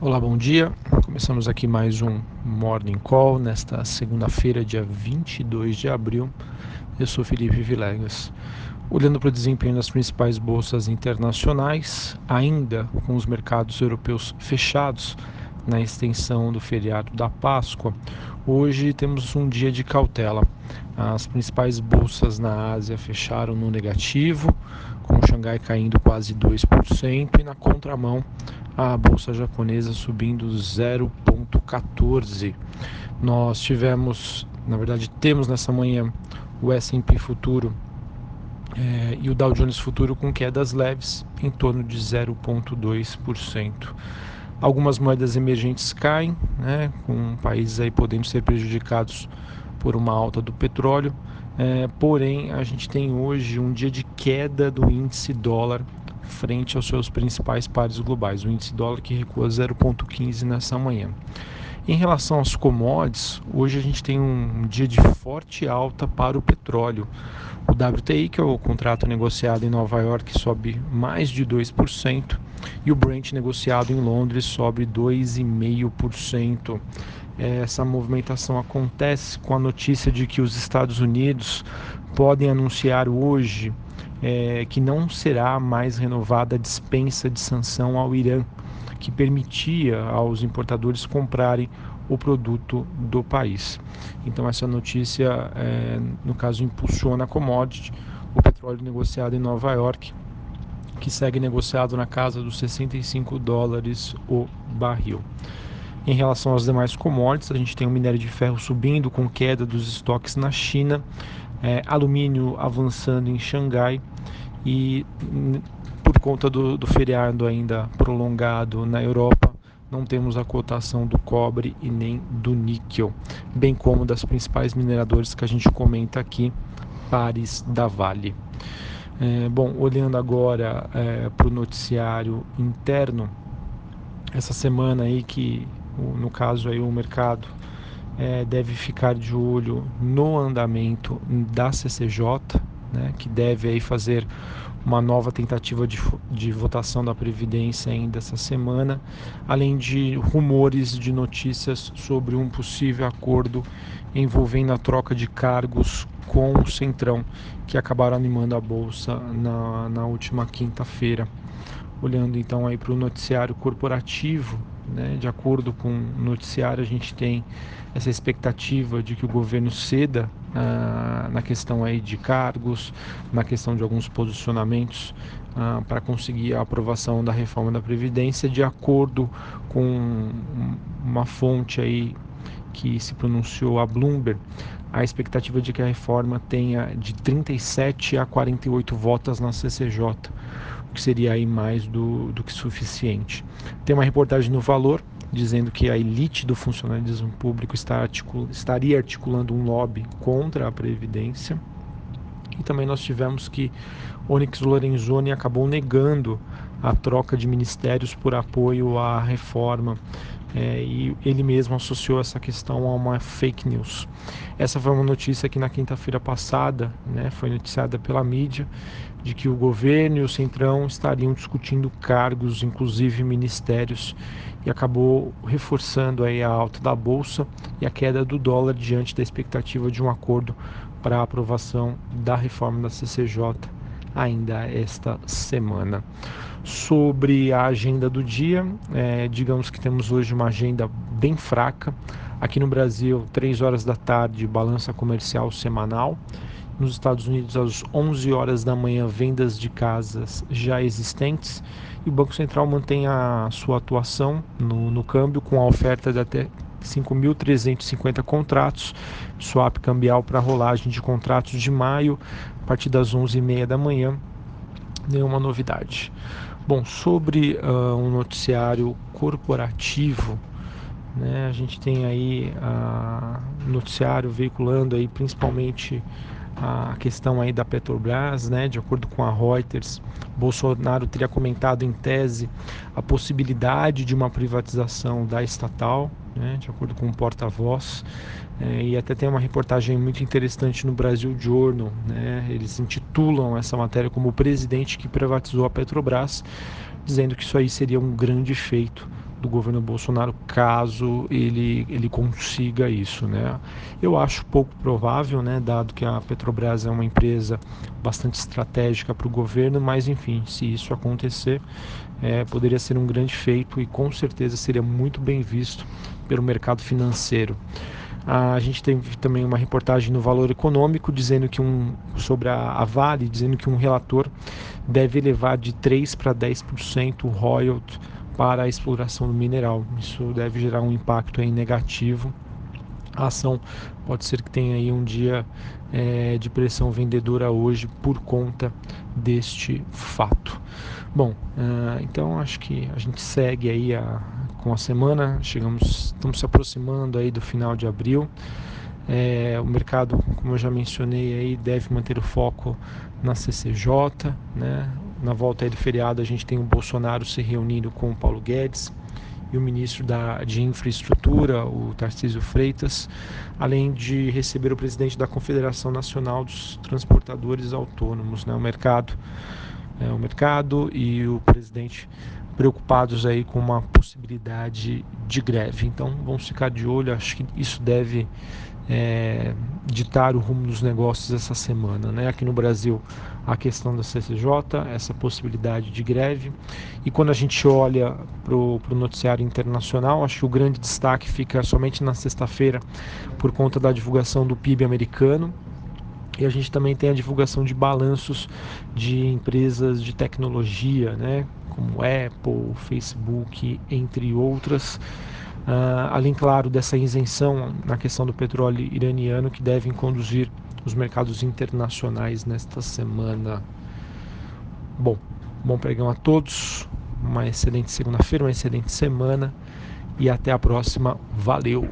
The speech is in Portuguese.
Olá, bom dia. Começamos aqui mais um Morning Call nesta segunda-feira, dia 22 de abril. Eu sou Felipe Vilegas. Olhando para o desempenho das principais bolsas internacionais, ainda com os mercados europeus fechados na extensão do feriado da Páscoa, hoje temos um dia de cautela. As principais bolsas na Ásia fecharam no negativo, com o Xangai caindo quase 2% e na contramão a bolsa japonesa subindo 0,14. Nós tivemos, na verdade, temos nessa manhã o S&P futuro é, e o Dow Jones futuro com quedas leves em torno de 0,2%. Algumas moedas emergentes caem, né, com países aí podendo ser prejudicados por uma alta do petróleo. É, porém, a gente tem hoje um dia de queda do índice dólar frente aos seus principais pares globais, o índice dólar que recua 0,15 nessa manhã. Em relação aos commodities, hoje a gente tem um dia de forte alta para o petróleo. O WTI, que é o contrato negociado em Nova York, sobe mais de 2%, e o Brent negociado em Londres sobe 2,5%. Essa movimentação acontece com a notícia de que os Estados Unidos podem anunciar hoje é, que não será mais renovada a dispensa de sanção ao Irã, que permitia aos importadores comprarem o produto do país. Então essa notícia, é, no caso, impulsiona a commodity, o petróleo negociado em Nova York, que segue negociado na casa dos 65 dólares o barril. Em relação aos demais commodities, a gente tem o minério de ferro subindo com queda dos estoques na China é, alumínio avançando em Xangai e por conta do, do feriado ainda prolongado na Europa, não temos a cotação do cobre e nem do níquel, bem como das principais mineradores que a gente comenta aqui, pares da Vale. É, bom, olhando agora é, para o noticiário interno, essa semana aí que, no caso aí o mercado é, deve ficar de olho no andamento da CCJ, né, que deve aí fazer uma nova tentativa de, de votação da Previdência ainda essa semana, além de rumores de notícias sobre um possível acordo envolvendo a troca de cargos com o Centrão, que acabaram animando a Bolsa na, na última quinta-feira. Olhando então aí para o noticiário corporativo, né? De acordo com o noticiário, a gente tem essa expectativa de que o governo ceda ah, na questão aí de cargos, na questão de alguns posicionamentos ah, para conseguir a aprovação da reforma da Previdência, de acordo com uma fonte aí que se pronunciou a Bloomberg, a expectativa de que a reforma tenha de 37 a 48 votos na CCJ que seria aí mais do, do que suficiente. Tem uma reportagem no Valor dizendo que a elite do funcionalismo público está articul estaria articulando um lobby contra a Previdência. E também nós tivemos que Onyx Lorenzoni acabou negando a troca de ministérios por apoio à reforma é, e ele mesmo associou essa questão a uma fake news. Essa foi uma notícia que na quinta-feira passada né, foi noticiada pela mídia de que o governo e o Centrão estariam discutindo cargos, inclusive ministérios, e acabou reforçando aí a alta da bolsa e a queda do dólar diante da expectativa de um acordo para a aprovação da reforma da CCJ ainda esta semana. Sobre a agenda do dia, é, digamos que temos hoje uma agenda bem fraca. Aqui no Brasil, 3 horas da tarde, balança comercial semanal. Nos Estados Unidos, às 11 horas da manhã, vendas de casas já existentes. E o Banco Central mantém a sua atuação no, no câmbio com a oferta de até 5.350 contratos, swap cambial para rolagem de contratos de maio, a partir das 11h30 da manhã. Nenhuma novidade. Bom, sobre uh, um noticiário corporativo, né, a gente tem aí uh, noticiário veiculando aí principalmente a questão aí da Petrobras, né, de acordo com a Reuters, Bolsonaro teria comentado em tese a possibilidade de uma privatização da estatal, né, de acordo com o porta-voz, é, e até tem uma reportagem muito interessante no Brasil Journal, né, eles intitulam essa matéria como o presidente que privatizou a Petrobras, dizendo que isso aí seria um grande feito do governo Bolsonaro caso ele, ele consiga isso. Né? Eu acho pouco provável, né, dado que a Petrobras é uma empresa bastante estratégica para o governo, mas enfim, se isso acontecer, é, poderia ser um grande feito e com certeza seria muito bem visto pelo mercado financeiro. A gente teve também uma reportagem no Valor Econômico dizendo que um sobre a, a Vale, dizendo que um relator deve elevar de 3 para 10% o royalty para a exploração do mineral. Isso deve gerar um impacto aí negativo. A ação pode ser que tenha aí um dia é, de pressão vendedora hoje por conta deste fato. Bom, uh, então acho que a gente segue aí a, com a semana, chegamos, estamos se aproximando aí do final de abril. É, o mercado, como eu já mencionei, aí deve manter o foco na CCJ, né? Na volta aí do feriado a gente tem o Bolsonaro se reunindo com o Paulo Guedes e o ministro da, de Infraestrutura, o Tarcísio Freitas, além de receber o presidente da Confederação Nacional dos Transportadores Autônomos, né? O mercado, é, o mercado e o presidente preocupados aí com uma possibilidade de greve. Então vamos ficar de olho, acho que isso deve é, ditar o rumo dos negócios essa semana. Né? Aqui no Brasil, a questão da CCJ, essa possibilidade de greve. E quando a gente olha para o noticiário internacional, acho que o grande destaque fica somente na sexta-feira por conta da divulgação do PIB americano. E a gente também tem a divulgação de balanços de empresas de tecnologia, né? como Apple, Facebook, entre outras. Uh, além, claro, dessa isenção na questão do petróleo iraniano que devem conduzir os mercados internacionais nesta semana. Bom, bom pregão a todos, uma excelente segunda-feira, uma excelente semana e até a próxima. Valeu!